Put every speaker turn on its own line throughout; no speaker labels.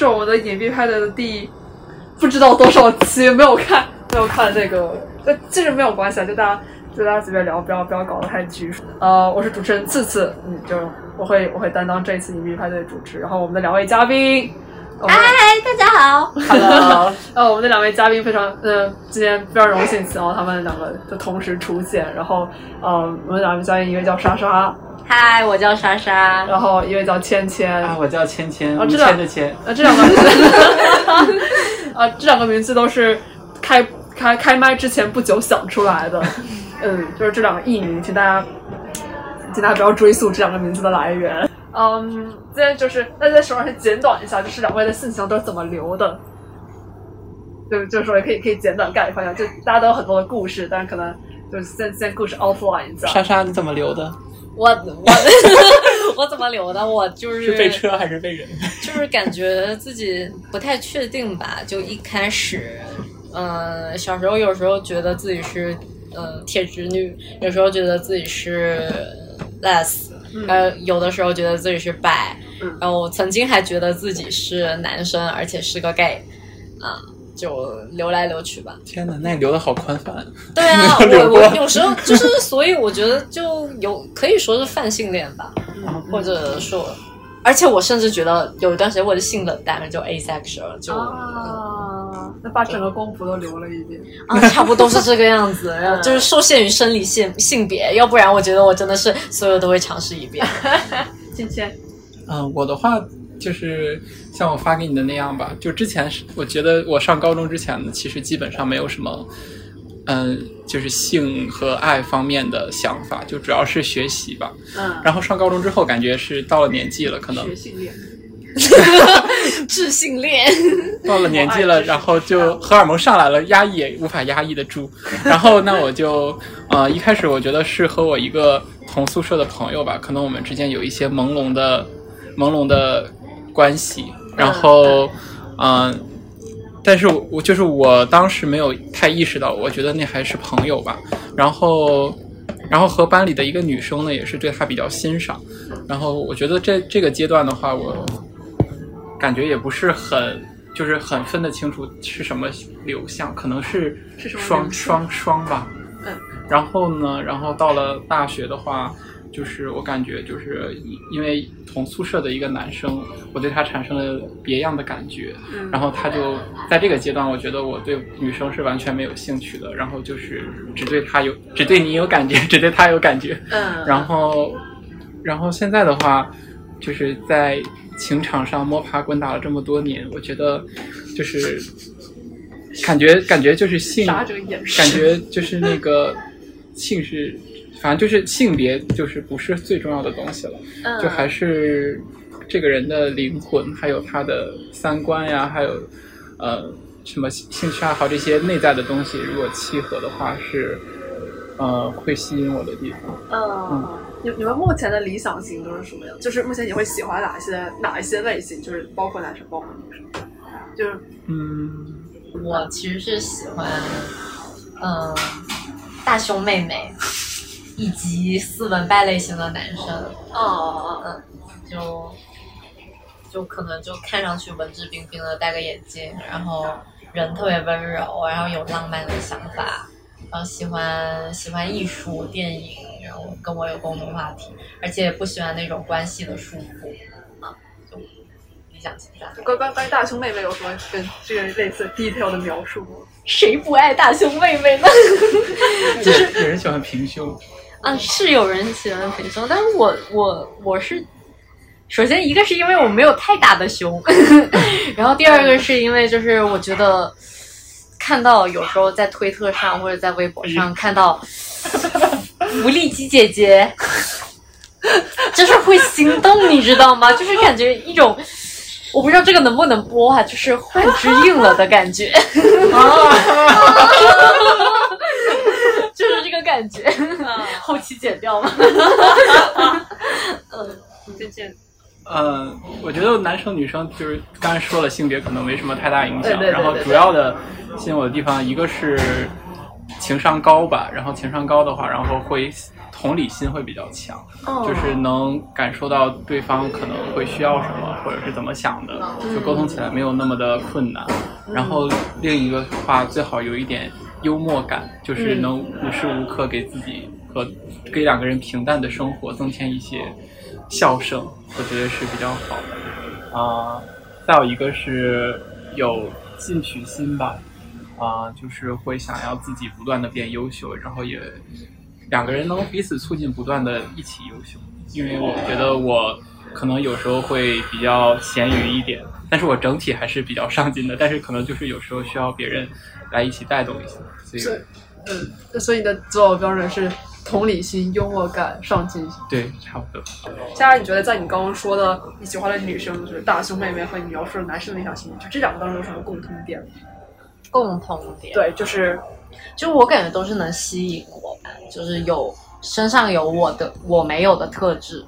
是我们的隐蔽派对的第不知道多少期，没有看，没有看那个，呃，其实没有关系啊，就大家就大家随便聊，不要不要搞得太拘束。呃，我是主持人次次，嗯，就我会我会担当这一次隐蔽派对的主持，然后我们的两位嘉宾，
嗨，大家好，
Hello，呃，我们的两位嘉宾非常，呃，今天非常荣幸请到他们两个的同时出现，然后，呃，我们两位嘉宾一个叫莎莎。
嗨，我叫莎莎，
然后一位叫芊芊，
啊，我叫芊芊，
啊，
这
两
个芊，
啊，这两个名字，啊，这两个名字都是开开开麦之前不久想出来的，嗯，就是这两个艺名，请大家，请大家不要追溯这两个名字的来源。嗯，今天就是大家手上先简短一下，就是两位的信息都是怎么留的，就就是说也可以可以简短概括一下，就大家都有很多的故事，但是可能就是先先故事 outline 一下。
莎莎，你怎么留的？
我我我怎么留的？我就是
是被车还是被人？
就是感觉自己不太确定吧。就一开始，嗯，小时候有时候觉得自己是嗯铁直女，有时候觉得自己是 less，呃，有的时候觉得自己是 bi，然后曾经还觉得自己是男生，而且是个 gay，啊。就流来流去吧。
天哪，那你流的好宽泛。
对啊，我我有时候就是，所以我觉得就有可以说是泛性恋吧，或者说，而且我甚至觉得有一段时间我的性冷淡了，就 asexual，就
啊，那把整个光谱都留了一遍
啊，差不多是这个样子，就是受限于生理性性别，要不然我觉得我真的是所有都会尝试一遍。
芊芊，
嗯，我的话。就是像我发给你的那样吧，就之前是我觉得我上高中之前呢，其实基本上没有什么，嗯，就是性和爱方面的想法，就主要是学习吧。
嗯。
然后上高中之后，感觉是到了年纪了，可能。
学性恋。
智性恋。
到了年纪了，然后就荷尔蒙上来了，压抑也无法压抑得住。然后那我就，呃，一开始我觉得是和我一个同宿舍的朋友吧，可能我们之间有一些朦胧的，朦胧的。关系，然后，嗯，但是我就是我当时没有太意识到，我觉得那还是朋友吧。然后，然后和班里的一个女生呢，也是对她比较欣赏。然后我觉得这这个阶段的话，我感觉也不是很，就是很分得清楚是什么流向，可能是双双双吧。
嗯。
然后呢，然后到了大学的话。就是我感觉，就是因为同宿舍的一个男生，我对他产生了别样的感觉。然后他就在这个阶段，我觉得我对女生是完全没有兴趣的。然后就是只对他有，只对你有感觉，只对他有感觉。
嗯。
然后，然后现在的话，就是在情场上摸爬滚打了这么多年，我觉得就是感觉感觉就是性，感觉就是那个性是。反正就是性别，就是不是最重要的东西了，就还是这个人的灵魂，还有他的三观呀，还有呃什么兴趣爱好这些内在的东西，如果契合的话，是呃会吸引我的地方。
嗯，你你们目前的理想型都是什么样？就是目前你会喜欢哪些哪一些类型？就是包括男生，包括女生。就是
嗯，
我其实是喜欢嗯大胸妹妹。以及斯文败类型的男生，
哦，
嗯，就就可能就看上去文质彬彬的，戴个眼镜，然后人特别温柔，然后有浪漫的想法，然后喜欢喜欢艺术、电影，然后跟我有共同话题，而且不喜欢那种关系的束缚，啊，就理想型的。
关关关于大胸妹妹有什么跟这个类似 detail 的描述吗？
谁不爱大胸妹妹呢？就是
有人喜欢平胸。
啊，是有人喜欢平胸，但是我我我是，首先一个是因为我没有太大的胸，然后第二个是因为就是我觉得看到有时候在推特上或者在微博上看到福利机姐姐，就是会心动，你知道吗？就是感觉一种我不知道这个能不能播啊，就是换之硬了的感觉。就是这个感觉，后期剪掉吗？
嗯，再见。
嗯，我觉得男生女生就是刚才说了，性别可能没什么太大影响。然后主要的吸引我的地方，一个是情商高吧。然后情商高的话，然后会同理心会比较强，
哦
就是能感受到对方可能会需要什么，或者是怎么想的，就沟通起来没有那么的困难。然后另一个话，最好有一点幽默感，就是能无时无刻给自己和给两个人平淡的生活增添一些笑声，我觉得是比较好的。啊、再有一个是有进取心吧，啊、就是会想要自己不断的变优秀，然后也两个人能彼此促进，不断的一起优秀。因为我觉得我可能有时候会比较咸鱼一点，但是我整体还是比较上进的，但是可能就是有时候需要别人来一起带动一下，所以
是嗯，所以你的择偶标准是同理心、幽默感、上进心。
对，差不多。
佳佳，你觉得在你刚刚说的你喜欢的女生就是大胸妹妹和你描述的男生理想型，就这两个当中有什么共通点？
共同点，
对，就是
就我感觉都是能吸引我吧，就是有身上有我的我没有的特质。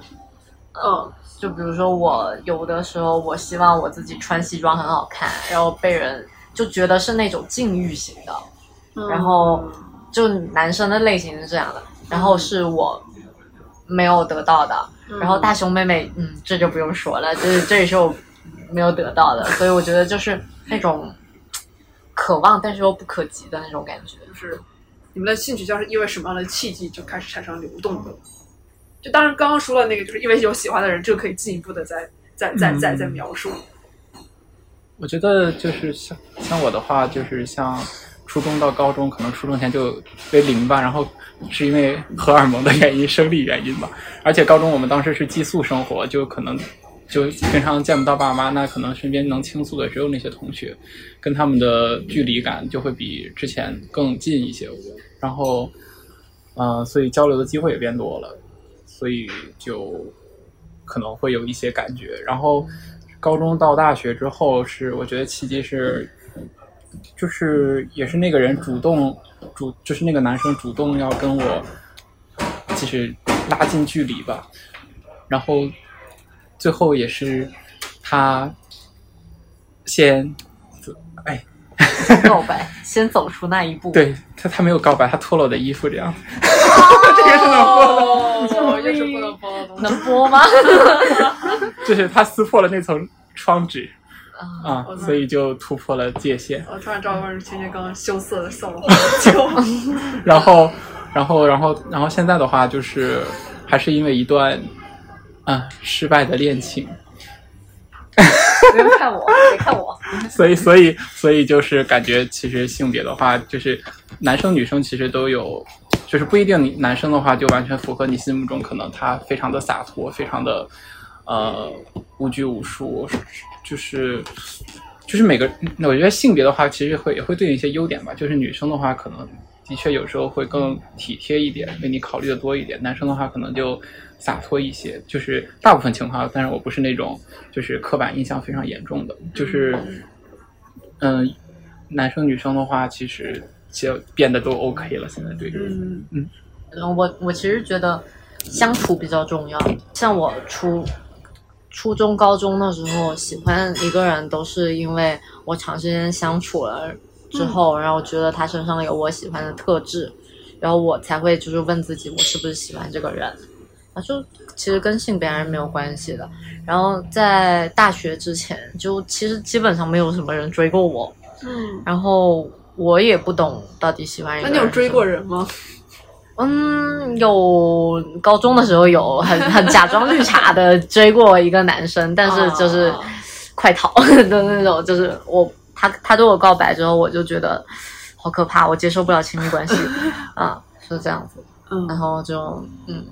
嗯
就比如说我有的时候，我希望我自己穿西装很好看，然后被人就觉得是那种禁欲型的，
嗯
然后就男生的类型是这样的，然后是我没有得到的，
嗯
然后大熊妹妹，嗯，这就不用说了，这这也是我没有得到的，所以我觉得就是那种渴望但是又不可及的那种感觉。
就是你们的兴趣就是因为什么样的契机就开始产生流动的？就当然刚刚说了那个，就是因为有喜欢的人，这个可以进一步的再再再再再描述。
我觉得就是像像我的话，就是像初中到高中，可能初中前就为零吧，然后是因为荷尔蒙的原因、生理原因吧。而且高中我们当时是寄宿生活，就可能就平常见不到爸妈，那可能身边能倾诉的只有那些同学，跟他们的距离感就会比之前更近一些。然后，呃，所以交流的机会也变多了，所以就可能会有一些感觉。然后高中到大学之后是，我觉得契机是，就是也是那个人主动主，就是那个男生主动要跟我，就是拉近距离吧。然后最后也是他先，哎，
告白，先走出那一步。
对他他没有告白，他脱了我的衣服这样。
这个是能播的，哦，又是不能播的东西。
能播吗？
就是他撕破了那层窗纸啊
我，
所以就突破了界限。
我突然知道为什么芊芊刚刚羞涩的笑了好久。
然后，然后，然后，然后现在的话，就是还是因为一段啊失败的恋情，
不用看我，别看我。
所以，所以，所以就是感觉其实性别的话，就是男生女生其实都有，就是不一定你男生的话就完全符合你心目中可能他非常的洒脱，非常的呃无拘无束，就是就是每个，我觉得性别的话其实会也会对应一些优点吧，就是女生的话可能的确有时候会更体贴一点，为你考虑的多一点，男生的话可能就洒脱一些，就是大部分情况，但是我不是那种就是刻板印象非常严重的，就是嗯、男生女生的话其实就变得都 OK 了，现在对于
嗯
嗯我我其实觉得相处比较重要。像我初初中、高中的时候，喜欢一个人都是因为我长时间相处了之后，然后觉得他身上有我喜欢的特质，然后我才会就是问自己，我是不是喜欢这个人。啊，就其实跟性别还是没有关系的。然后在大学之前，就其实基本上没有什么人追过我，
嗯，
然后我也不懂到底喜欢一个人。
那你有追过？人吗？
嗯，有高中的时候有很很假装绿茶的追过一个男生，但是就是
哦
快逃的 那种，就是我他他对我告白之后，我就觉得好可怕，我接受不了亲密关系 啊，是这样子。
嗯
然后就嗯，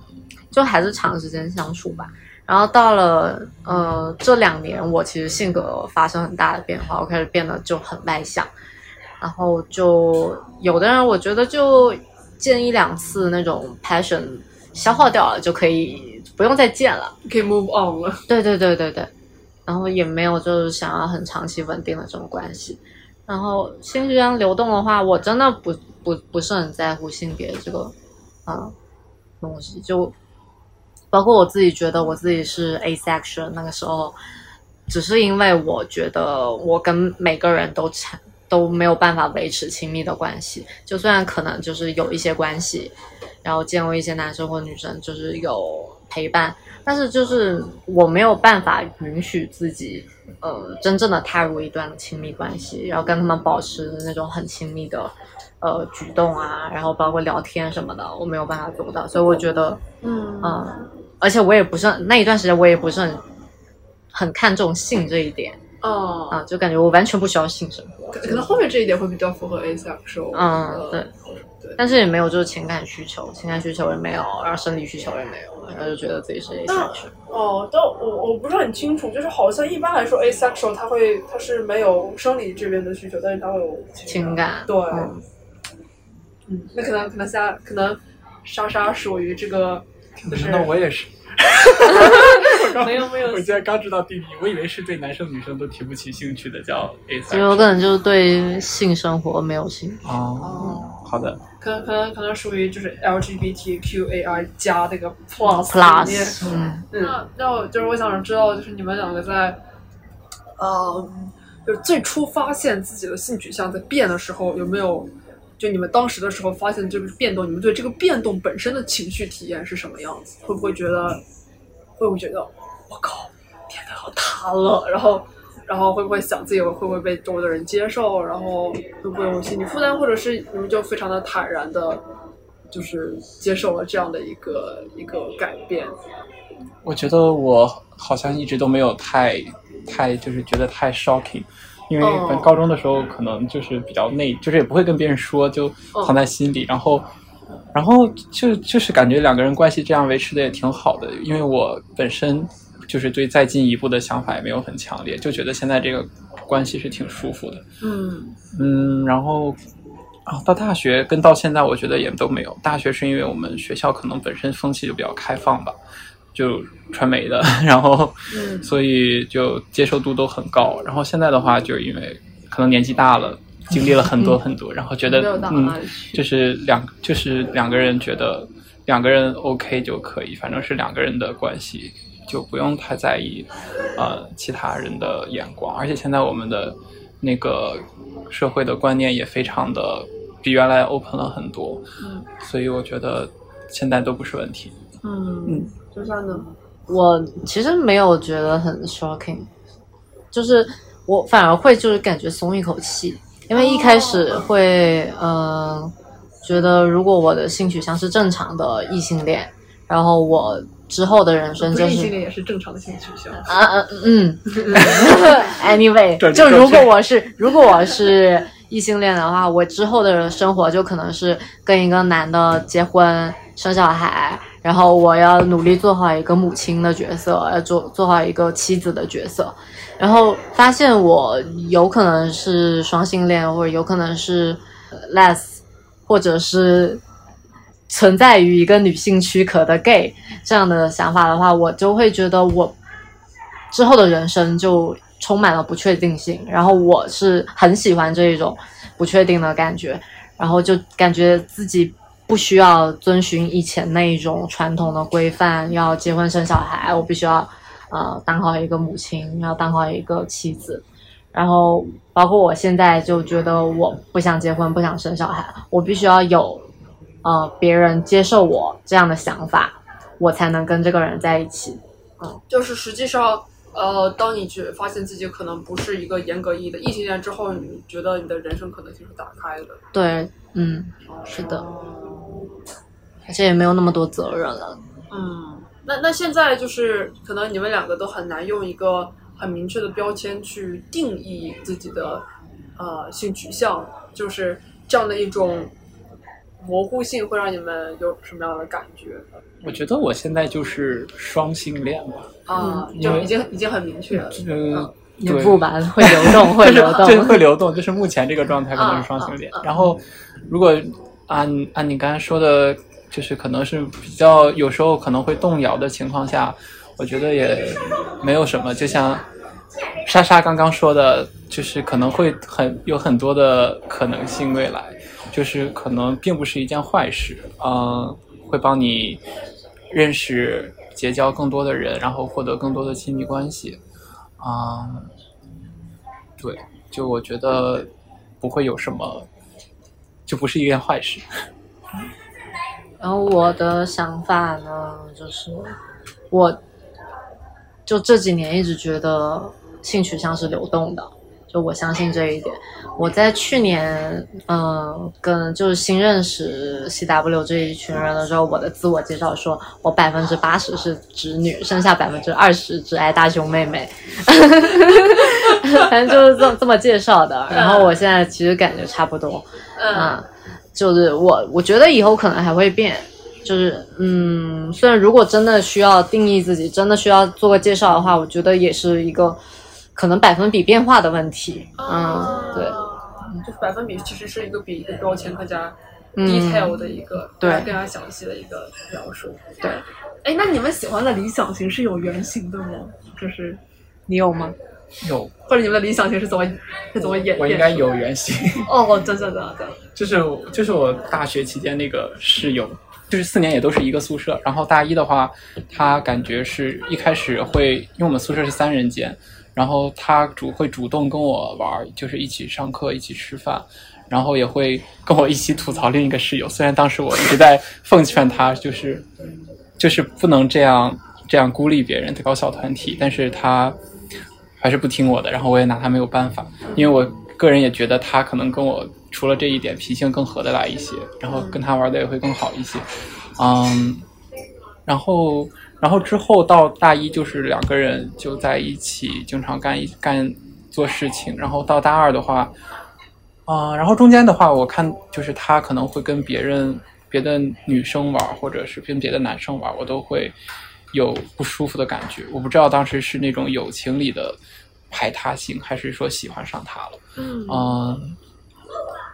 就还是长时间相处吧。然后到了呃这两年，我其实性格发生很大的变化，我开始变得就很外向。然后就有的人，我觉得就见一两次那种 passion 消耗掉了，就可以不用再见了。
可以 move on 了。
对对对对对，然后也没有就是想要很长期稳定的这种关系。然后性取向流动的话，我真的不不不是很在乎性别这个嗯东西，就包括我自己觉得我自己是 asexual 那个时候，只是因为我觉得我跟每个人都产都没有办法维持亲密的关系，就虽然可能就是有一些关系，然后见过一些男生或女生，就是有陪伴，但是就是我没有办法允许自己，呃，真正的踏入一段亲密关系，然后跟他们保持那种很亲密的，呃，举动啊，然后包括聊天什么的，我没有办法做到，所以我觉得，
嗯。
嗯，而且我也不是很那一段时间，我也不是很很看重性这一点
哦，
啊，就感觉我完全不需要性生活，
可可能后面这一点会比较符合 asexual。
嗯
呃
对
对。
但是也没有就是情感需求，情感需求也没有，然后生理需求也没有，然后就觉得自己是 asexual。
哦，但我我不是很清楚，就是好像一般来说 asexual 它会它是没有生理这边的需求，但是它会有
情感，
对，
嗯
嗯，那可能可能莎可能莎莎属于这个，就是
那我也是。
没有没有
我今天刚知道弟弟，我以为是对男生女生都提不起兴趣的叫 A
就有可能就是对性生活没有兴趣。
哦，好的，
可能可能可能属于就是 LGBTQAI 加那个 plus
plus，嗯，
那那我就是我想知道，就是你们两个在，呃，就是最初发现自己的性取向在变的时候，有没有就你们当时的时候发现这个变动，你们对这个变动本身的情绪体验是什么样子？会不会觉得，会不会觉得我靠，天哪，好塌了？然后，然后会不会想自己会不会被周围的人接受？然后会不会有心理负担？或者是你们就非常的坦然的，就是接受了这样的一个一个改变？
我觉得我好像一直都没有太太就是觉得太 shocking，因为高中的时候可能就是比较内，就是也不会跟别人说，就
哦
藏在心里，然后。然后就就是感觉两个人关系这样维持的也挺好的，因为我本身就是对再进一步的想法也没有很强烈，就觉得现在这个关系是挺舒服的。
嗯
嗯，然后啊，到大学跟到现在，我觉得也都没有。大学是因为我们学校可能本身风气就比较开放吧，就传媒的，然后
嗯
所以就接受度都很高。然后现在的话，就因为可能年纪大了，经历了很多很多，然后觉得嗯就是两就是两个人觉得两个人 OK 就可以，反正是两个人的关系，就不用太在意呃其他人的眼光。而且现在我们的那个社会的观念也非常的比原来 open 了很多，
嗯
所以我觉得现在都不是问题。
嗯
嗯，
就像呢，
我其实没有觉得很 shocking，就是我反而会就是感觉松一口气，因为一开始会嗯、呃觉得如果我的性取向是正常的异性恋，然后我之后的人生
不
就是
性恋也是正常的性取向。
啊啊嗯，anyway，就如果我是如果我是异性恋的话，我之后的生活就可能是跟一个男的结婚生小孩，然后我要努力做好一个母亲的角色，要做做好一个妻子的角色，然后发现我有可能是双性恋，或者有可能是呃 less，或者是存在于一个女性躯壳的 gay 这样的想法的话，我就会觉得我之后的人生就充满了不确定性。然后我是很喜欢这一种不确定的感觉，然后就感觉自己不需要遵循以前那一种传统的规范，要结婚生小孩，我必须要呃当好一个母亲，要当好一个妻子。然后包括我现在就觉得我不想结婚，不想生小孩，我必须要有呃别人接受我这样的想法，我才能跟这个人在一起。
嗯就是实际上，呃，当你觉发现自己可能不是一个严格意义的异性恋之后，你觉得你的人生可能性是打开的。
对，嗯，是的，而且也没有那么多责任了。
嗯，那那现在就是可能你们两个都很难用一个很明确的标签去定义自己的呃性取向，就是这样的一种模糊性会让你们有什么样的感觉
我觉得我现在就是双性恋吧，
啊？
因为
就已经已经很明确了。
嗯，
也
对
不吧，会流动，会流
对，
动。
会流动，就是目前这个状态可能是双性恋。然后，如果按按你刚才说的，就是可能是比较有时候可能会动摇的情况下，我觉得也没有什么。就像莎莎刚刚说的，就是可能会很有很多的可能性，未来就是可能并不是一件坏事，嗯、会帮你认识、结交更多的人，然后获得更多的亲密关系，嗯。对，就我觉得不会有什么，就不是一件坏事。
然后我的想法呢，就是我就这几年一直觉得性取向是流动的，就我相信这一点。我在去年，嗯、跟就是新认识 CW 这一群人的时候，我的自我介绍说我百分之八十是直女，剩下百分之二十只爱大胸妹妹。反正就是这这么介绍的。然后我现在其实感觉差不多，
嗯
啊，就是我我觉得以后可能还会变，就是嗯，虽然如果真的需要定义自己，真的需要做个介绍的话，我觉得也是一个可能百分比变化的问题，嗯，对，
就是百分比其实是一个比一个标签更加
嗯
detail 的一个，
对
更加详细的一个描述。
对，
哎，那你们喜欢的理想型是有原型的吗？就是
你有吗？
有，
或者你们的理想型是怎么是怎么演？
我应该有原型。
哦，真的真的，
就是就是我大学期间那个室友，就是四年也都是一个宿舍。然后大一的话，他感觉是一开始会，因为我们宿舍是三人间，然后他主会主动跟我玩，就是一起上课，一起吃饭，然后也会跟我一起吐槽另一个室友。虽然当时我一直在奉劝他，就是就是不能这样这样孤立别人，搞小团体，但是他还是不听我的，然后我也拿他没有办法，因为我个人也觉得他可能跟我除了这一点脾性更合得来一些，然后跟他玩的也会更好一些，嗯，然后然后之后到大一就是两个人就在一起经常干一干做事情，然后到大二的话，啊、然后中间的话我看就是他可能会跟别人别的女生玩，或者是跟别的男生玩，我都会有不舒服的感觉。我不知道当时是那种友情里的排他性，还是说喜欢上他了。
嗯
嗯，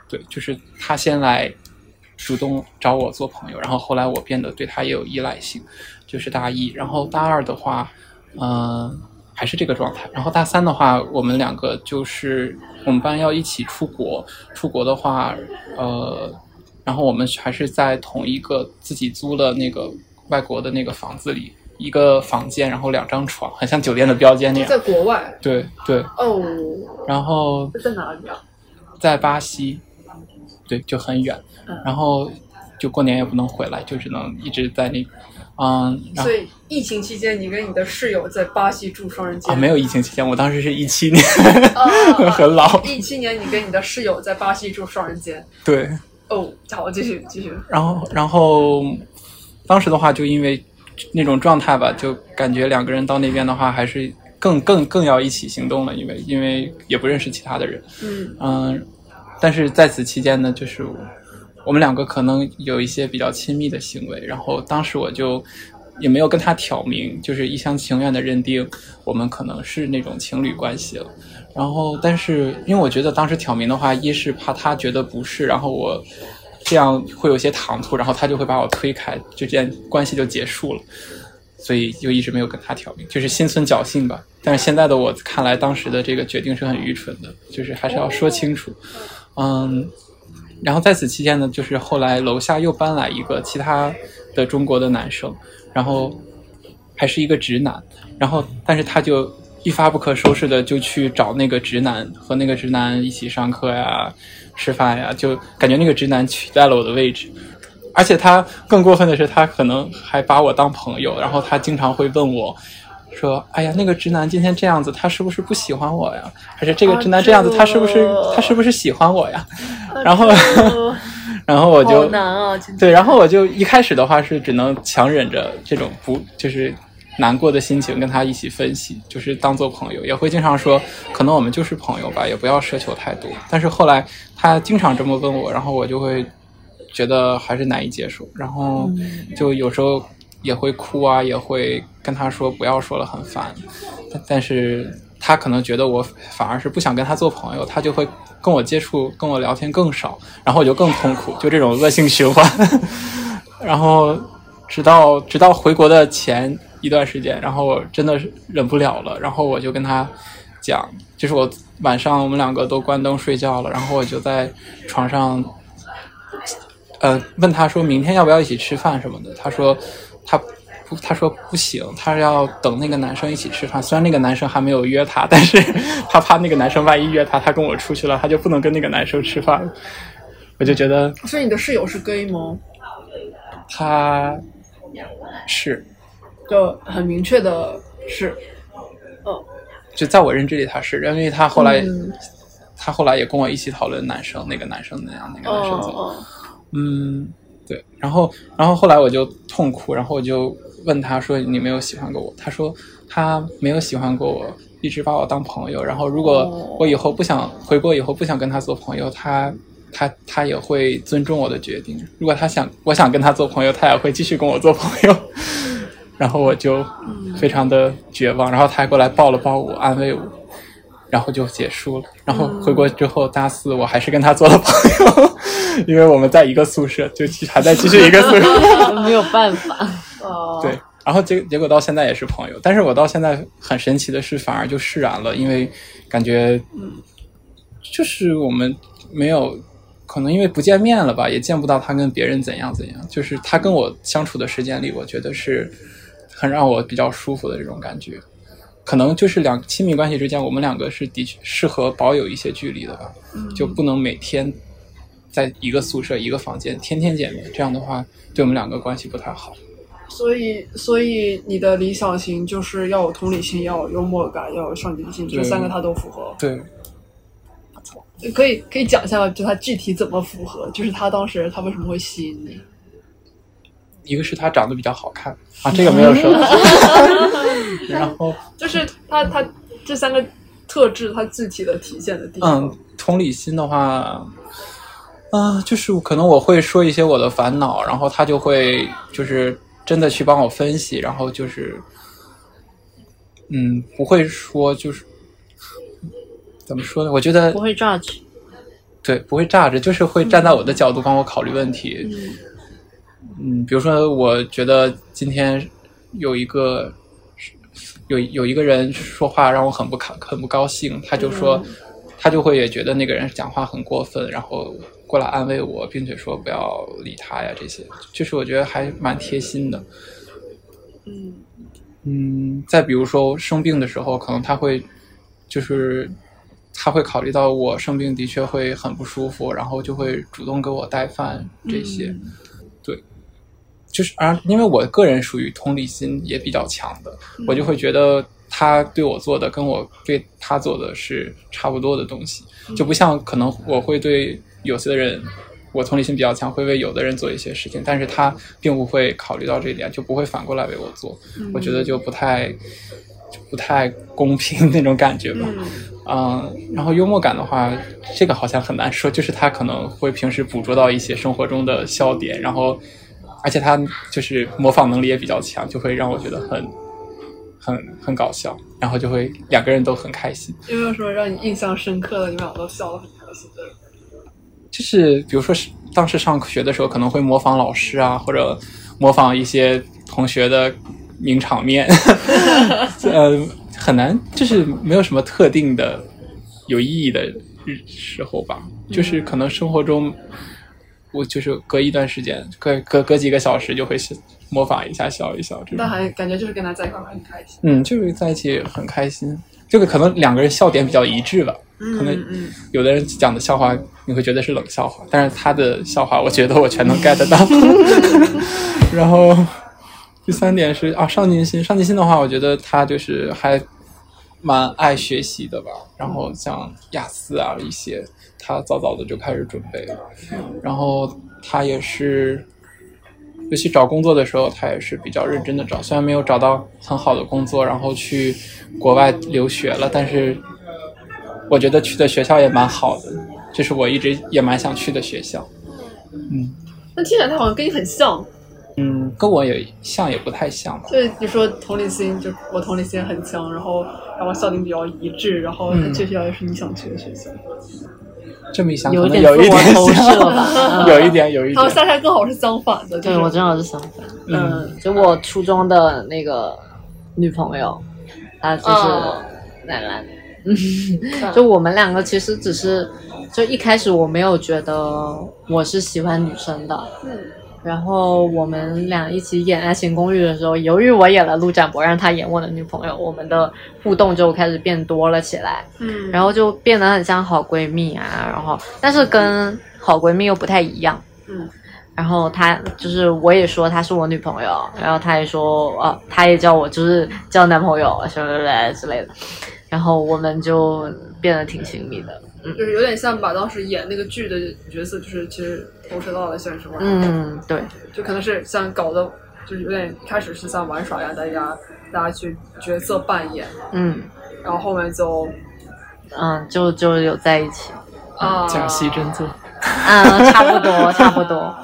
对，就是他先来主动找我做朋友，然后后来我变得对他也有依赖性，就是大一，然后大二的话，嗯、还是这个状态，然后大三的话，我们两个就是我们班要一起出国，出国的话，呃，然后我们还是在同一个自己租了那个外国的那个房子里。一个房间，然后两张床，很像酒店的标间那样。
在国外
对对，
哦，
然后
在哪里啊？
在巴西，对，就很远
嗯，
然后就过年也不能回来，就只能一直在那，嗯，
所以疫情期间，你跟你的室友在巴西住双人间
啊，没有疫情期间，我当时是一七年，
哦
很老，
一七年，你跟你的室友在巴西住双人间。
对，
哦，好，继续继续。
然后然后当时的话，就因为那种状态吧，就感觉两个人到那边的话，还是更更更要一起行动了，因为因为也不认识其他的人，
嗯
嗯，但是在此期间呢，就是我们两个可能有一些比较亲密的行为，然后当时我就也没有跟他挑明，就是一厢情愿的认定我们可能是那种情侣关系了。然后，但是因为我觉得当时挑明的话，一是怕他觉得不是，然后我这样会有些唐突，然后他就会把我推开，就这样关系就结束了。所以就一直没有跟他挑明，就是心存侥幸吧。但是现在的我看来，当时的这个决定是很愚蠢的，就是还是要说清楚。嗯，然后在此期间呢，就是后来楼下又搬来一个其他的中国的男生，然后还是一个直男，然后但是他就一发不可收拾的就去找那个直男，和那个直男一起上课呀、吃饭呀，就感觉那个直男取代了我的位置。而且他更过分的是，他可能还把我当朋友，然后他经常会问我，说：“哎呀，那个直男今天这样子，他是不是不喜欢我呀？还是这个直男这样子，他是不是他是不是喜欢我呀？”然后，然后我就
难啊！
对，然后我就一开始的话是只能强忍着这种不就是难过的心情跟他一起分析，就是当做朋友，也会经常说，可能我们就是朋友吧，也不要奢求太多。但是后来他经常这么问我，然后我就会觉得还是难以接受，然后就有时候也会哭啊，也会跟他说不要说了，很烦。但是他可能觉得我反而是不想跟他做朋友，他就会跟我接触、跟我聊天更少，然后我就更痛苦，就这种恶性循环。然后直到直到回国的前一段时间，然后我真的是忍不了了，然后我就跟他讲，就是我晚上我们两个都关灯睡觉了，然后我就在床上，呃，问他说明天要不要一起吃饭什么的，他说他。不，他说不行，他要等那个男生一起吃饭。虽然那个男生还没有约他，但是他怕那个男生万一约他，他跟我出去了，他就不能跟那个男生吃饭了。我就觉得
所以你的室友是 gay 吗？
他是
就很明确的是，嗯
就在我认知里他是，因为他后来、
嗯
他后来也跟我一起讨论男生那个男生那样那个男生怎么。
哦
嗯，对，然后，然后后来我就痛哭，然后我就问他说：“你没有喜欢过我？”他说：“他没有喜欢过我，一直把我当朋友。然后如果
哦
我以后不想回国，以后不想跟他做朋友，他他他也会尊重我的决定。如果他想我想跟他做朋友，他也会继续跟我做朋友。”然后我就非常的绝望，然后他还过来抱了抱我，安慰我。然后就结束了。然后回国之后，大四我还是跟他做了朋友，因为我们在一个宿舍，就还在继续一个宿舍。
没有办法。
哦，
对，然后结结果到现在也是朋友，但是我到现在很神奇的是，反而就释然了，因为感觉，嗯，就是我们没有。可能因为不见面了吧，也见不到他跟别人怎样怎样。就是他跟我相处的时间里，我觉得是很让我比较舒服的这种感觉。可能就是两亲密关系之间，我们两个是的确适合保有一些距离的吧，就不能每天在一个宿舍一个房间天天见面，这样的话对我们两个关系不太好。
所以，所以你的理想型就是要有同理心，要有幽默感，要有上进心，这三个他都符合。
对，不错
可以可以讲一下？就他具体怎么符合？就是他当时他为什么会吸引你？
一个是他长得比较好看啊，这个没有说。然后，
就是他他这三个特质，他具体的体现的地方。
嗯，同理心的话，啊、就是可能我会说一些我的烦恼，然后他就会就是真的去帮我分析，然后就是，嗯，不会说就是怎么说呢？我觉得
不会 judge，
对，不会炸着，就是会站在我的角度帮我考虑问题。嗯，比如说，我觉得今天有一个有有一个人说话让我很不高很不高兴，他就说，他就会也觉得那个人讲话很过分，然后过来安慰我，并且说不要理他呀，这些就是我觉得还蛮贴心的。
嗯
嗯，再比如说生病的时候，可能他会就是他会考虑到我生病的确会很不舒服，然后就会主动给我带饭这些。对，就是而因为我个人属于同理心也比较强的，我就会觉得他对我做的跟我对他做的是差不多的东西，就不像可能我会对有些人。我同理心比较强，会为有的人做一些事情，但是他并不会考虑到这一点，就不会反过来为我做。我觉得就不太就不太公平那种感觉吧。嗯，然后幽默感的话，这个好像很难说，就是他可能会平时捕捉到一些生活中的笑点，然后而且他就是模仿能力也比较强，就会让我觉得很很很搞笑，然后就会两个人都很开心。
有没有什么让你印象深刻的？你们俩都笑得很开心的？
就是比如说是当时上学的时候，可能会模仿老师啊，或者模仿一些同学的名场面，呃，很难，就是没有什么特定的有意义的日时候吧，就是可能生活中，我就是隔一段时间，隔隔隔几个小时就会是模仿一下，笑一笑这种
但。还感觉就是跟他在一块很开心。
嗯，就是在一起很开心。这个可能两个人笑点比较一致吧，可能
嗯
有的人讲的笑话你会觉得是冷笑话，但是他的笑话我觉得我全能 get 到。然后第三点是啊，上进心，上进心的话，我觉得他就是还蛮爱学习的吧。然后像雅思啊一些，他早早的就开始准备了。然后他也是，尤其找工作的时候，他也是比较认真的找。虽然没有找到很好的工作，然后去国外留学了，但是我觉得去的学校也蛮好的，这是我一直也蛮想去的学校。嗯
那听起来他好像跟你很像，
嗯，跟我也像也不太像吧。
对你说同理心，就我同理心很强，然后然后校龄比较一致，然后
嗯
这学校也是你想去的学校。
这么一想，
有
一
点自我
有一点
投射
像，
吧
有一点，有一
他们
点。
夏夏刚好是相反的，
对我正好是相反。
嗯，
就我初中的那个女朋友，她就是
哦
奶奶。嗯，就我们两个其实只是，就一开始我没有觉得我是喜欢女生的，
嗯
然后我们俩一起演《爱情公寓》的时候，由于我演了陆展博，让他演我的女朋友，我们的互动就开始变多了起来。
嗯，
然后就变得很像好闺蜜啊，然后但是跟好闺蜜又不太一样。
嗯
然后他就是我也说她是我女朋友，然后他也说哦，她也叫我就是叫男朋友什么什么之类的，然后我们就变得挺亲密的。
就是有点像把当时演那个剧的角色，就是其实投射到了现实中。
嗯，对，
就可能是像搞的，就是有点开始是像玩耍一样，大家大家去角色扮演，
嗯
然后后面就
嗯，就就有在一起。
啊
假戏真做。
嗯，差不多，差不多。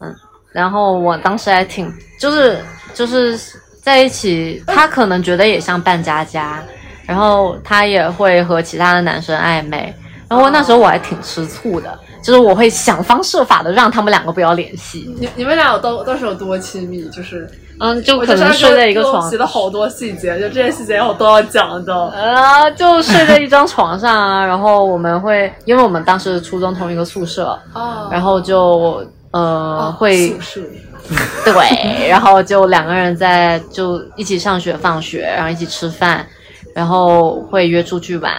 嗯，然后我当时还挺，就是就是在一起，他可能觉得也像扮家家，然后他也会和其他的男生暧昧，然后那时候我还挺吃醋的，就是我会想方设法的让他们两个不要联系，
你你们俩有当当时有多亲密？就是
嗯，就可能睡在一个床。
写了好多细节，就这些细节我都要讲的。
啊，就睡在一张床上啊，然后我们会，因为我们当时初中同一个宿舍，
啊
然后就呃会
宿舍。
对，然后就两个人在就一起上学放学，然后一起吃饭，然后会约出去玩。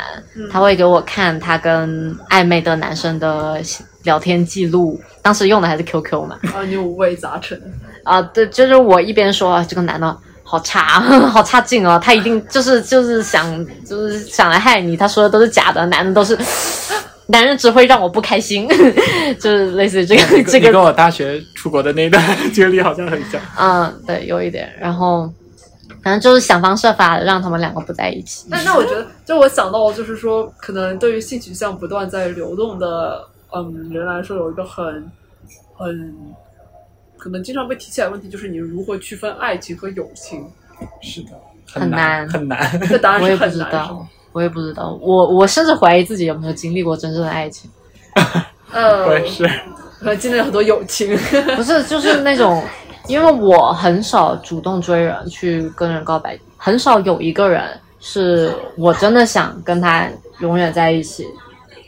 他会给我看他跟暧昧的男生的聊天记录，当时用的还是 QQ 嘛。
啊，你五味杂陈。
啊，对，就是我一边说啊这个男的好差，好差劲哦，他一定就是就是想就是想来害你，他说的都是假的，男的都是。男人只会让我不开心，就是类似于这个这个
你跟我大学出国的那段经历好像很像。
嗯，对，有一点。然后，反正就是想方设法让他们两个不在一起。
那那我觉得，就我想到，就是说，可能对于性取向不断在流动的嗯人来说，有一个很很可能经常被提起来的问题，就是你如何区分爱情和友情？
是的，
很
难
难
很难。
这答案
我也不
是很难，是
知道？，我也不知道。我我甚至怀疑自己有没有经历过真正的爱情。
呃，
我也是。
可能经历了很多友情。
不是，就是那种，因为我很少主动追人去跟人告白，很少有一个人是我真的想跟他永远在一起，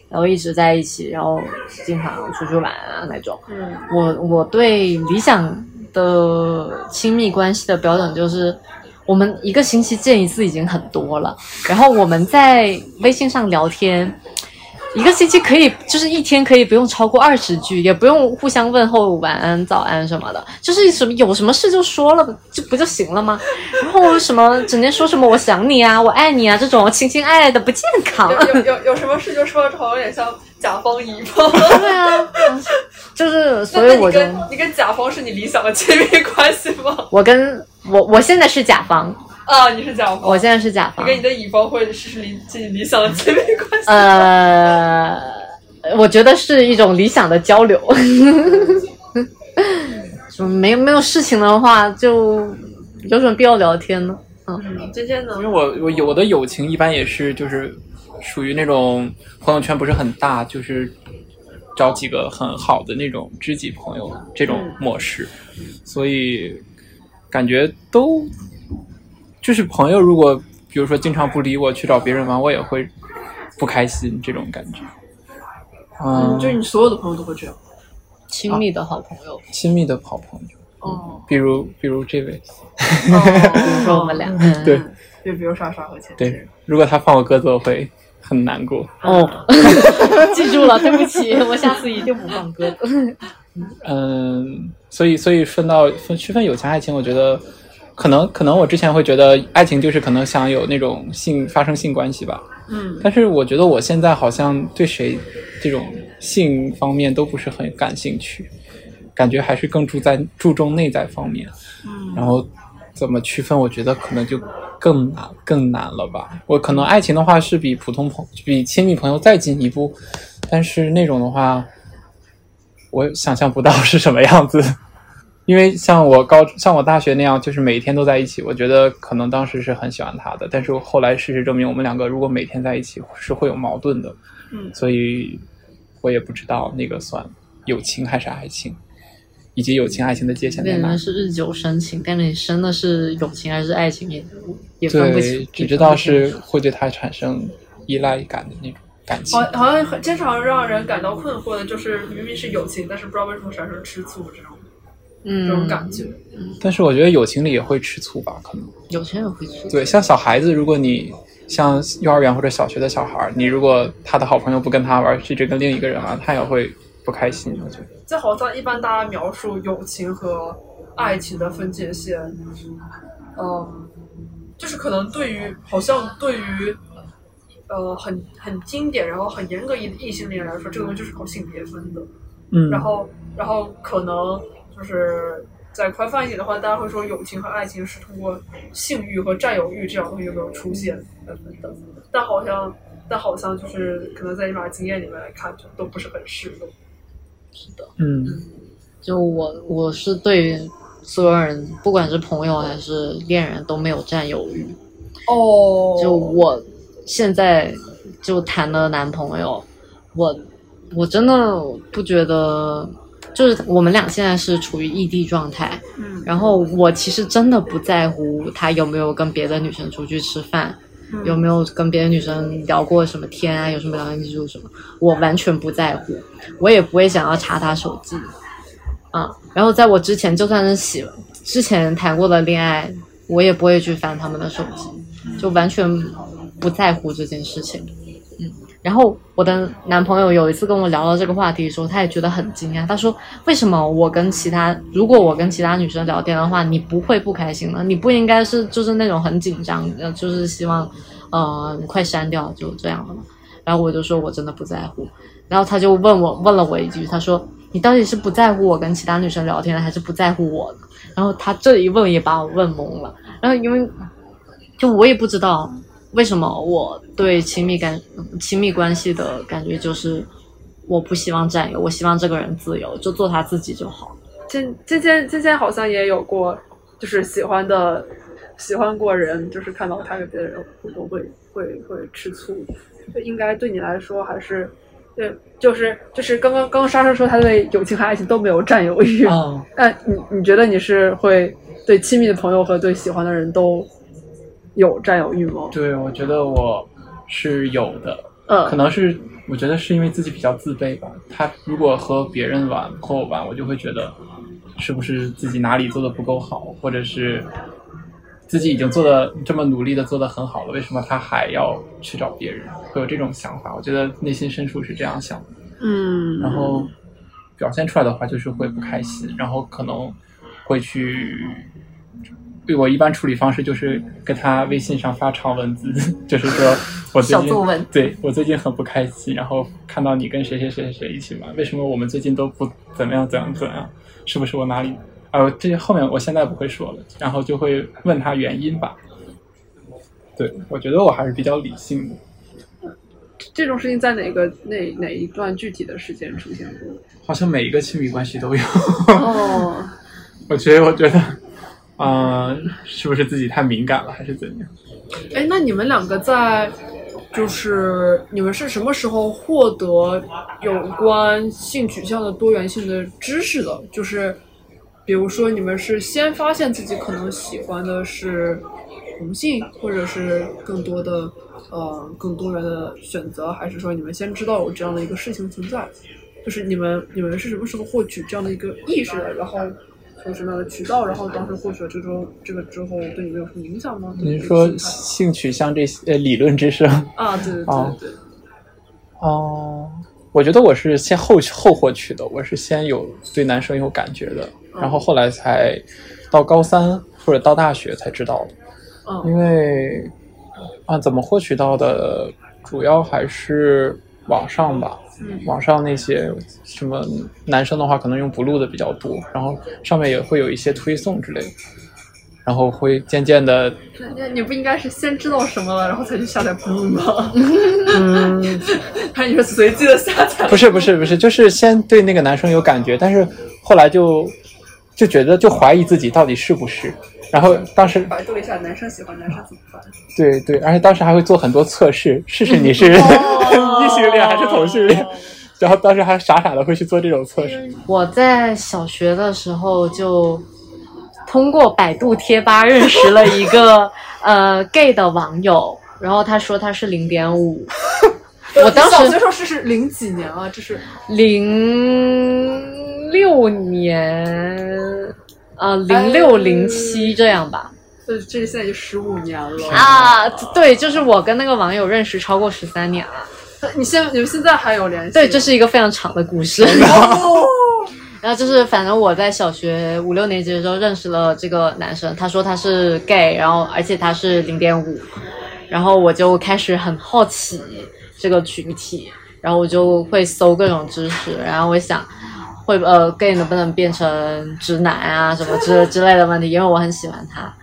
然后一直在一起，然后经常出去玩啊那种。
嗯
我我对理想的亲密关系的标准就是，我们一个星期见一次已经很多了，然后我们在微信上聊天。一个星期可以，就是一天可以不用超过二十句，也不用互相问候晚安、早安什么的，就是什么有什么事就说了，就不就行了吗？然后什么整天说什么我想你啊，我爱你啊，这种亲亲爱爱的不健康。
有 有有有什么事就说，好像有点像甲方乙方。
对啊，就是所以我
跟你跟甲方是你理想的亲密关系吗？
我跟我我现在是甲方，
啊，你是甲方，
我现在是甲方。
你跟你的乙方会是是理是你理想的亲密关系。
呃，我觉得是一种理想的交流。就没有没有事情的话，就有什么必要聊天呢？嗯，
今天呢
因为？我我有的友情一般也是就是属于那种朋友圈不是很大，就是找几个很好的那种知己朋友这种模式，所以感觉都就是朋友，如果比如说经常不理我去找别人玩，我也会不开心这种感觉。嗯，
就是你所有的朋友都会这样。
亲密的好朋友，
亲密的好朋友，
哦，
比如比如这位，
比如说我们俩，嗯
对
就比如莎莎和倩倩。
对，如果他放我鸽子，我会很难过。
哦，记住了，对不起，我下次一定不放鸽子。
嗯，所以所以分到分区分友情爱情，我觉得可能可能我之前会觉得爱情就是可能想有那种性发生性关系吧，
嗯，
但是我觉得我现在好像对谁这种性方面都不是很感兴趣，感觉还是更注在注重内在方面。
嗯，
然后怎么区分，我觉得可能就更难更难了吧。我可能爱情的话是比普通朋比亲密朋友再进一步，但是那种的话，我想象不到是什么样子。因为像我高像我大学那样，就是每天都在一起，我觉得可能当时是很喜欢他的，但是后来事实证明，我们两个如果每天在一起是会有矛盾的，
嗯
所以我也不知道那个算友情还是爱情，以及友情爱情的界限在哪
变成。是日久生情，但是你生的是友情还是爱情也也分不清，，
只知道是会对他产生依赖感的那种感情
好，。好像很经常让人感到困惑的就是，明明是友情，但是不知道为什么产生吃醋这种
嗯
这种感觉。
但是我觉得友情里也会吃醋吧，可能
友情也会吃醋，
对，像小孩子，如果你像幼儿园或者小学的小孩儿，你如果他的好朋友不跟他玩，一直跟另一个人玩，他也会不开心。我觉得，
就好像一般大家描述友情和爱情的分界线，嗯，就是可能对于好像对于呃很很经典，然后很严格异异性恋来说，这个东西就是靠性别分的。
嗯，
然后然后可能就是再宽泛一点的话，大家会说友情和爱情是通过性欲和占有欲这样东西有没有出现等等等，但好像但好像就是可能在你把经验里面来看，就都不是很适用。
是的嗯
就我我是对于所有人，不管是朋友还是恋人，都没有占有欲。
哦
就我现在就谈的男朋友，我我真的不觉得，就是我们俩现在是处于异地状态，
嗯。
然后我其实真的不在乎他有没有跟别的女生出去吃饭，
嗯。
有没有跟别的女生聊过什么天啊，有什么聊天记录什么，我完全不在乎，我也不会想要查他手机，啊，然后在我之前就算是喜之前谈过的恋爱，我也不会去翻他们的手机，就完全不在乎这件事情。然后我的男朋友有一次跟我聊到这个话题的时候，他也觉得很惊讶。他说：“为什么我跟其他，如果我跟其他女生聊天的话，你不会不开心呢？你不应该是就是那种很紧张，就是希望，呃，快删掉，就这样的吗？”然后我就说我真的不在乎。然后他就问我问了我一句，他说：“你到底是不在乎我跟其他女生聊天，还是不在乎我？”然后他这一问也把我问懵了。然后因为就我也不知道为什么我对亲密感、亲密关系的感觉就是我不希望占有，我希望这个人自由，就做他自己就好。
今今天今天好像也有过，就是喜欢的喜欢过人，就是看到他跟别人互动会会会吃醋，就应该对你来说还是。对，就是就是刚刚刚刚莎莎说，她对友情和爱情都没有占有欲。
哦，
那你你觉得你是会对亲密的朋友和对喜欢的人都有占有欲吗？
对，我觉得我是有的，
嗯，
可能是我觉得是因为自己比较自卑吧。他如果和别人玩和我玩，我就会觉得是不是自己哪里做的不够好，或者是自己已经做的这么努力的做的很好了，为什么他还要去找别人？会有这种想法。我觉得内心深处是这样想的。
嗯，
然后表现出来的话就是会不开心，然后可能会去。对我一般处理方式就是跟他微信上发长文字，就是说我最近
小作文
对我最近很不开心，然后看到你跟谁谁谁谁谁一起玩，为什么我们最近都不怎么样怎样怎样？是不是我哪里？呃，这些后面我现在不会说了，然后就会问他原因吧。对，我觉得我还是比较理性的。
这种事情在哪个哪哪一段具体的时间出现过？
好像每一个亲密关系都有。
哦，
我觉得，我觉得，呃，是不是自己太敏感了，还是怎样？
哎，那你们两个在，就是你们是什么时候获得有关性取向的多元性的知识的？就是，比如说你们是先发现自己可能喜欢的是同性，或者是更多的呃更多元的选择，还是说你们先知道有这样的一个事情存在？就是你们你们是什么时候获取这样的一个意识的？然后有什么样的渠道？然后当时获取了这种这个之后，对你们有什么影响吗？你
说性取向这些呃理论知识？
啊，对对
哦
对对，
哦，我觉得我是先后后获取的，我是先有对男生有感觉的，然后后来才到高三或者到大学才知道的。
嗯
因为啊，怎么获取到的，主要还是网上吧。
嗯
网上那些什么男生的话，可能用 blue 的比较多，然后上面也会有一些推送之类的，然后会渐渐的，
那你不应该是先知道什么了，然后才去下载 Blue 吗？
嗯，
还是你是随机的下载？
不是不是不是，就是先对那个男生有感觉，但是后来就就觉得就怀疑自己到底是不是，然后当时
百度一下男生喜欢男生怎么办？
对对，而且当时还会做很多测试，试试你是 异性恋还是同性恋，然后当时还傻傻的会去做这种测试。
我在小学的时候就通过百度贴吧认识了一个 呃 gay 的网友，然后他说他是零点五，我当
小学
时
时候是是零几年啊？这是
零六年，呃零六零七这样吧。
这这现在就十五年了。
啊，对，就是我跟那个网友认识超过十三年了。
你现你们现在还有联系？
对，这是一个非常长的故事。
哦，
然后就是，反正我在小学五六年级的时候认识了这个男生，他说他是 gay，然后而且他是零点五，然后我就开始很好奇这个群体，然后我就会搜各种知识，然后我想会呃 gay 能不能变成直男啊什么之之类的问题，因为我很喜欢他，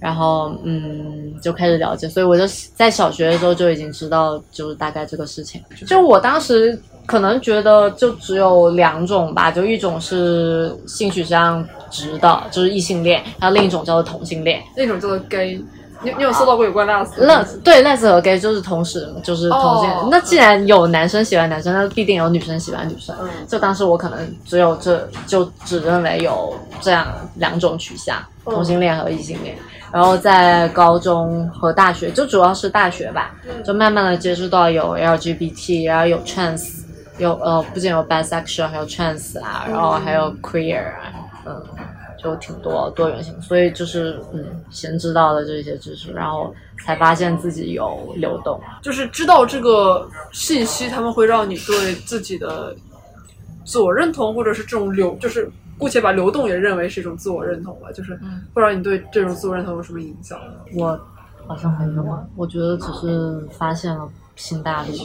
然后嗯就开始了解，所以我就在小学的时候就已经知道就是大概这个事情，就我当时。可能觉得就只有两种吧，就一种是性取向直的，就是异性恋，然后另一种叫做同性恋。
那种叫做 gay。你你有收到过有关
Les？Les 对 les 和 gay 就是同时就是同性。
哦
那既然有男生喜欢男生，那必定有女生喜欢女生。
嗯
就当时我可能只有这就只认为有这样两种取向，
嗯
同性恋和异性恋。然后在高中和大学，就主要是大学吧，
嗯
就慢慢的接触到有 LGBT，然后有 trans，有呃不仅有 bisexual，还有 trans 啊，然后还有 queer 啊，嗯，就挺多多元性，所以就是嗯，先知道了这些知识，然后才发现自己有流动。
就是知道这个信息，他们会让你对自己的自我认同，或者是这种流，就是姑且把流动也认为是一种自我认同吧，就是
嗯
会让你对这种自我认同有什么影响？
我好像没有，我觉得只是发现了新大陆。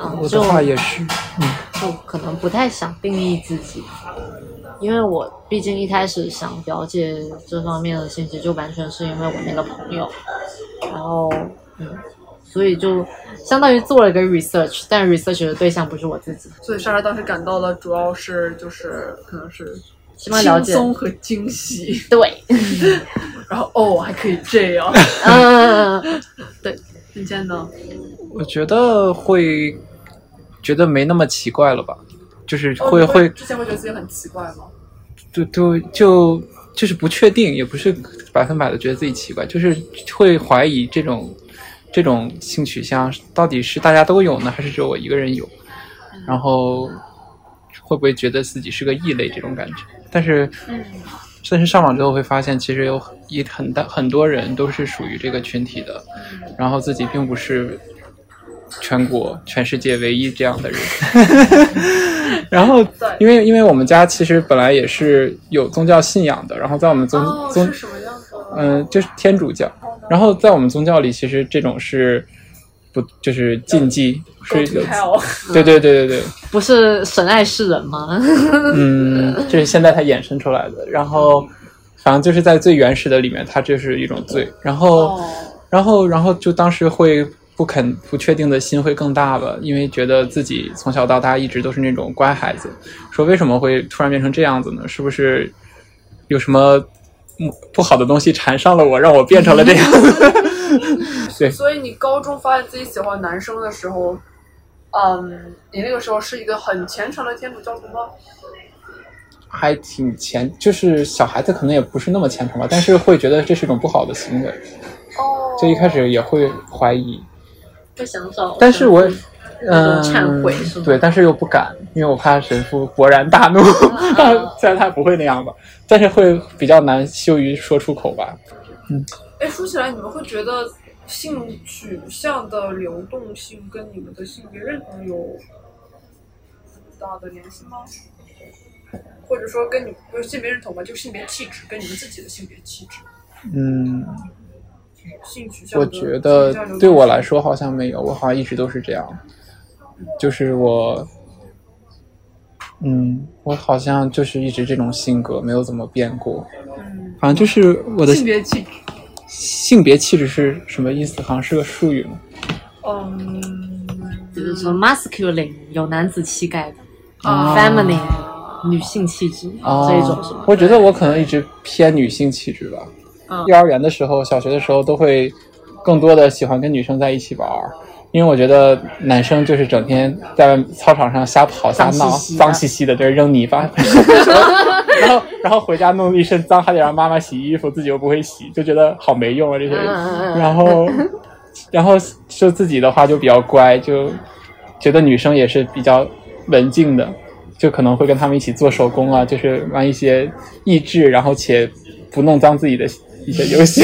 嗯，
我话也是，嗯
就可能不太想定义自己，因为我毕竟一开始想了解这方面的信息，就完全是因为我那个朋友，然后嗯，所以就相当于做了一个 research，但 research 的对象不是我自己，
所以莎莎当时感到的主要是就是可能是轻松和惊喜，
对，
然后哦还可以这样。
嗯，
今天呢？
我觉得会觉得没那么奇怪了吧，就是
哦
会会
之前会觉得自己很奇怪吗？
就就就就是不确定，也不是百分百的觉得自己奇怪，就是会怀疑这种这种性取向到底是大家都有呢，还是只有我一个人有？然后会不会觉得自己是个异类这种感觉？但是，但是上网之后会发现，其实有一很大很多人都是属于这个群体的，然后自己并不是全国全世界唯一这样的人。然后，因为因为我们家其实本来也是有宗教信仰的，然后在我们宗、
哦，
宗？嗯、就是天主教。然后在我们宗教里，其实这种是不就是禁忌，是 对对对对对，
不是神爱世人吗？
嗯，这是现在它衍生出来的。然后反正就是在最原始的里面，它就是一种罪。然后、
哦，
然后然后就当时会不肯不确定的心会更大吧，因为觉得自己从小到大一直都是那种乖孩子，说为什么会突然变成这样子呢？是不是有什么不不好的东西缠上了我，让我变成了这样？对，
所以你高中发现自己喜欢男生的时候，嗯，你那个时候是一个很虔诚的天主教徒吗？
还挺虔，就是小孩子可能也不是那么虔诚吧，但是会觉得这是一种不好的行为，
哦，
就一开始也会怀疑，
会想找，
但是我。嗯，
忏悔是吗
对，但是又不敢，因为我怕神父勃然大怒。
啊
虽然他不会那样吧，但是会比较难羞于说出口吧。
嗯哎，说起来，你们会觉得性取向的流动性跟你们的性别认同有很大的联系吗？或者说跟你不是性别认同吧，就性别气质跟你们自己的性别气质、
嗯，
性取向。
我觉得对我来，说好像没有，我好像一直都是这样，就是我，嗯，我好像就是一直这种性格，没有怎么变过。
嗯，
好像就是我的
性别气质，
性别气质是什么意思？好像是个术语吗。
嗯，
就是说 masculine 有男子气概的
啊
，feminine 女性气质
哦，
这一种是吗？
我觉得我可能一直偏女性气质吧。
嗯。
幼儿园的时候、小学的时候都会更多的喜欢跟女生在一起玩儿，因为我觉得男生就是整天在操场上瞎跑瞎闹，
脏兮兮的
就是扔泥巴，然后然后回家弄一身脏，还得让妈妈洗衣服，自己又不会洗，就觉得好没用啊这些然后，然后就自己的话就比较乖，就觉得女生也是比较文静的，就可能会跟他们一起做手工啊，就是玩一些益智，然后且不弄脏自己的一些游戏。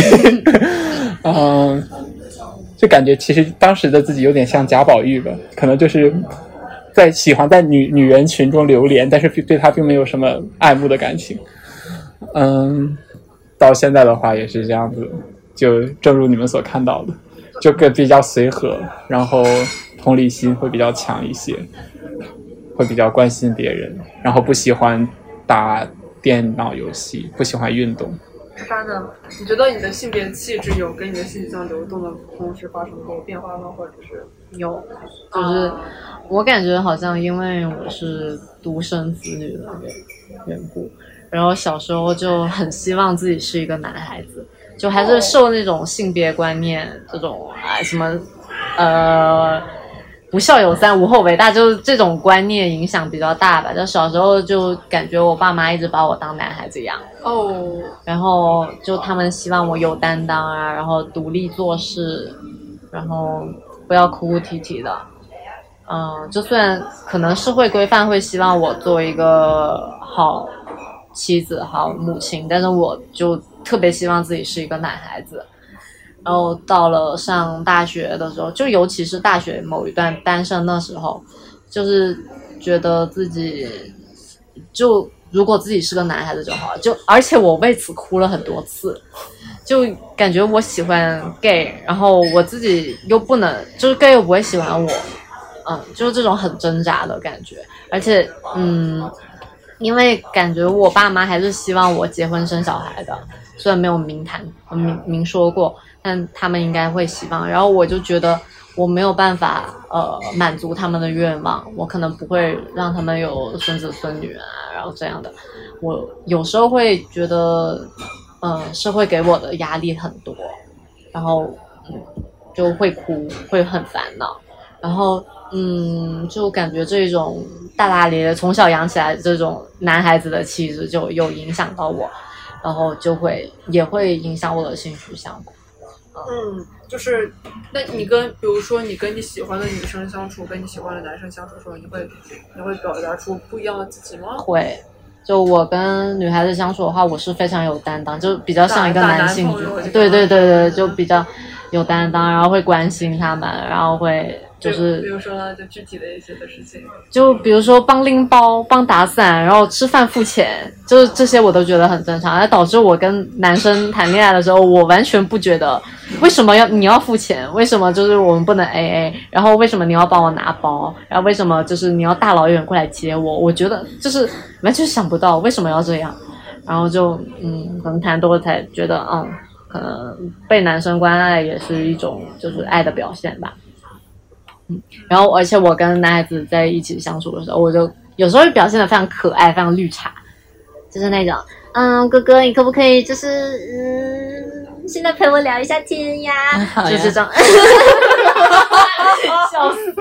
嗯，就感觉其实当时的自己有点像贾宝玉吧，可能就是在喜欢在女女人群中流连，但是对她并没有什么爱慕的感情。嗯，到现在的话也是这样子，就正如你们所看到的，就更比较随和，然后同理心会比较强一些，会比较关心别人，然后不喜欢打电脑游戏，不喜欢运动。
莎呢？你觉得你的性别气质有跟你的性向流动的同时发生过变化吗？或者是
有，就是我感觉好像因为我是独生子女的缘故，然后小时候就很希望自己是一个男孩子，就还是受那种性别观念这种啊什么呃。不孝有三，无后为大，就是这种观念影响比较大吧。就小时候就感觉我爸妈一直把我当男孩子养
哦，
然后就他们希望我有担当啊，然后独立做事，然后不要哭哭啼啼的。嗯，就算可能社会规范会希望我做一个好妻子、好母亲，但是我就特别希望自己是一个男孩子。然后到了上大学的时候，就尤其是大学某一段单身的时候，就是觉得自己就如果自己是个男孩子就好了。就而且我为此哭了很多次，就感觉我喜欢 gay，然后我自己又不能，就是 gay 又不会喜欢我，嗯，就是这种很挣扎的感觉。而且，嗯，因为感觉我爸妈还是希望我结婚生小孩的，虽然没有明谈明明说过。但他们应该会希望，然后我就觉得我没有办法呃满足他们的愿望，我可能不会让他们有孙子孙女啊，然后这样的，我有时候会觉得，嗯，社会给我的压力很多，然后嗯就会哭，会很烦恼，然后嗯就感觉这种大大咧咧从小养起来这种男孩子的气质就有影响到我，然后就会也会影响我的性取向。
嗯，就是，那你跟，比如说你跟你喜欢的女生相处，跟你喜欢的男生相处的时候，你会，你会表达出不一样的自己吗？
会，就我跟女孩子相处的话，我是非常有担当，就比较像一个男性，对对对对，就比较有担当，然后会关心他们，然后会。就是
比如说，就具体的一些的事情，
就比如说帮拎包、帮打伞，然后吃饭付钱，就是这些我都觉得很正常。而导致我跟男生谈恋爱的时候，我完全不觉得为什么要你要付钱，为什么就是我们不能 A A，然后为什么你要帮我拿包，然后为什么就是你要大老远过来接我？我觉得就是完全想不到为什么要这样，然后就嗯，可能谈多了才觉得，嗯，可能被男生关爱也是一种就是爱的表现吧。嗯，然后而且我跟男孩子在一起相处的时候，我就有时候会表现的非常可爱，非常绿茶，就是那种，嗯，哥哥，你可不可以就是，嗯，现在陪我聊一下天呀？就是这样，笑死。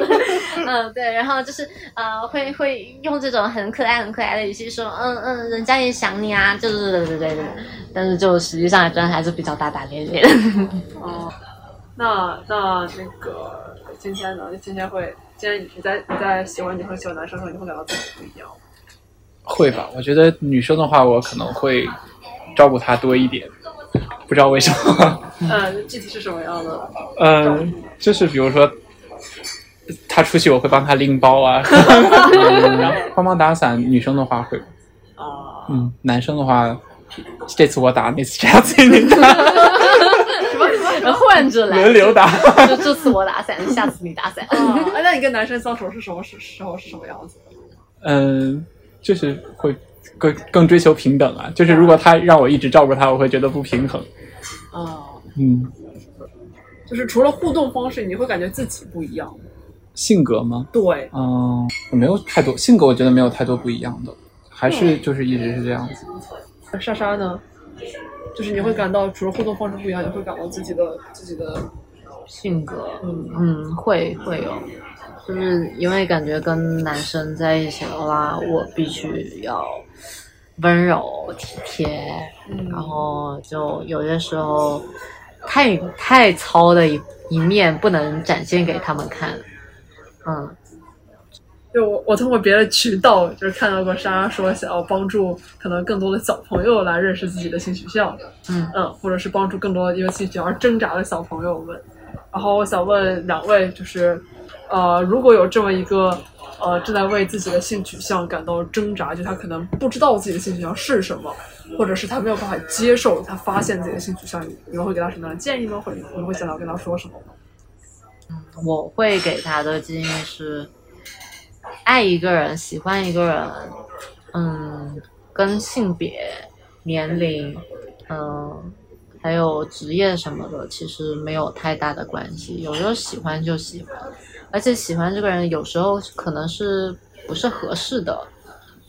嗯，对，然后就是呃，会会用这种很可爱、很可爱的语气说，嗯嗯，人家也想你啊，就是对对对对，但是就实际上真的还是比较大大咧咧的。
哦，那那那个。今天呢？今天会，今天你在你在喜欢女生喜欢男生的时候，你会感到自己不一样。
会吧？我觉得女生的话，我可能会照顾她多一点，不知道为什
么。嗯，具体是什么样的？
嗯，就是比如说，她出去我会帮她拎包啊，然后帮忙打伞。女生的话会。
啊。
嗯，男生的话，这次我打，那次下次你打。
换着来，
轮流打。
就 这次我打伞，下次你打伞。
啊，那你跟男生相处是什么时时候是什么样子？
嗯，就是会更更追求平等啊。就是如果他让我一直照顾他，我会觉得不平衡。
哦，
嗯，
就是除了互动方式，你会感觉自己不一样。
性格吗？
对，
嗯，没有太多性格，我觉得没有太多不一样的，还是就是一直是这样子。
莎莎呢？就是你会感到除了互动方式不一样，也会感到自己的自己的
性格，嗯嗯，会会有，就是因为感觉跟男生在一起的话，我必须要温柔体贴，然后就有些时候太太糙的一一面不能展现给他们看，嗯。
就我，我通过别的渠道就是看到过莎莎说想要帮助可能更多的小朋友来认识自己的性取向，
嗯
嗯，或者是帮助更多因为性取向而挣扎的小朋友们，然后我想问两位，就是呃，如果有这么一个呃正在为自己的性取向感到挣扎，就他可能不知道自己的性取向是什么，或者是他没有办法接受他发现自己的性取向，你们会给他什么样的建议吗？或者你们会想要跟他说什么吗？
嗯我会给他的建议是，爱一个人、喜欢一个人，嗯，跟性别、年龄，嗯，还有职业什么的，其实没有太大的关系。有时候喜欢就喜欢，而且喜欢这个人有时候可能是不是合适的，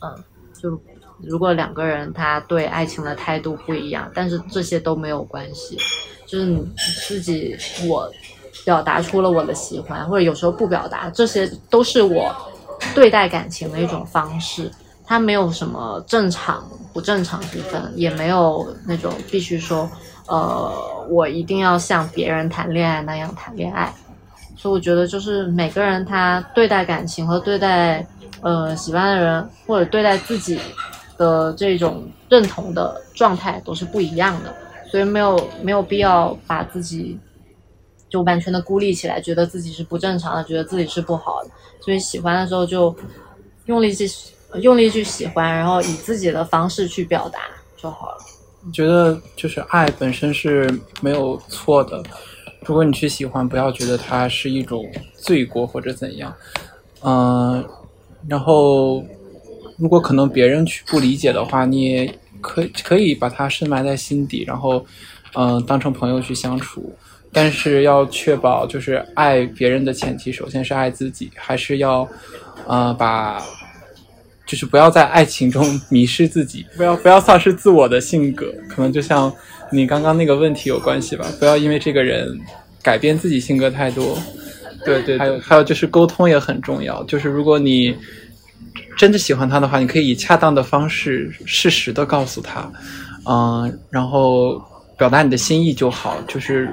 嗯，就如果两个人他对爱情的态度不一样，但是这些都没有关系，就是你自己我。表达出了我的喜欢，或者有时候不表达，这些都是我对待感情的一种方式。它没有什么正常不正常之分，也没有那种必须说，呃，我一定要像别人谈恋爱那样谈恋爱。所以我觉得，就是每个人他对待感情和对待呃喜欢的人，或者对待自己的这种认同的状态都是不一样的，所以没有没有必要把自己。就完全的孤立起来，觉得自己是不正常的，觉得自己是不好的，所以喜欢的时候就用力去用力去喜欢，然后以自己的方式去表达就好了。
觉得就是爱本身是没有错的，如果你去喜欢，不要觉得它是一种罪过或者怎样。嗯，然后如果可能别人去不理解的话，你也可可以把它深埋在心底，然后嗯，当成朋友去相处。但是要确保，就是爱别人的前提，首先是爱自己，还是要，呃，把，就是不要在爱情中迷失自己，不要不要丧失自我的性格，可能就像你刚刚那个问题有关系吧，不要因为这个人改变自己性格太多。对对，还有还有就是沟通也很重要，就是如果你真的喜欢他的话，你可以以恰当的方式适时的告诉他，嗯，然后表达你的心意就好，就是。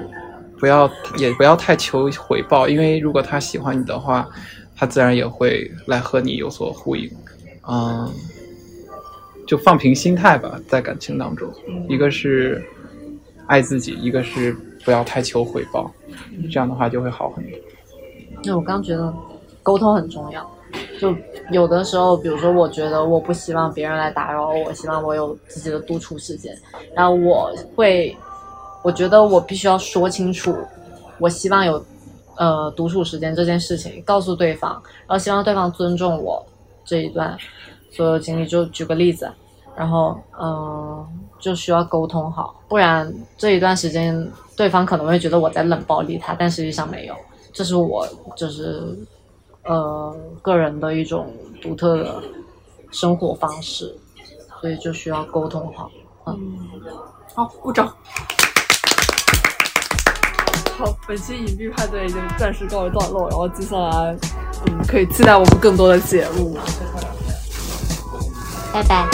不要也不要太求回报，因为如果他喜欢你的话，他自然也会来和你有所呼应。嗯，就放平心态吧，在感情当中，一个是爱自己，一个是不要太求回报，这样的话就会好很多。
那我刚觉得沟通很重要，就有的时候，比如说我觉得我不希望别人来打扰我，希望我有自己的独处时间，然后我会。我觉得我必须要说清楚，我希望有，呃，独处时间这件事情告诉对方，然后希望对方尊重我这一段所有经历。就举个例子，然后嗯，就需要沟通好，不然这一段时间对方可能会觉得我在冷暴力他，但实际上没有，这是我就是呃个人的一种独特的生活方式，所以就需要沟通好。
嗯，好，鼓掌。本期隐蔽派对已经暂时告一段落，然后接下来，嗯，可以期待我们更多的节目。
拜拜。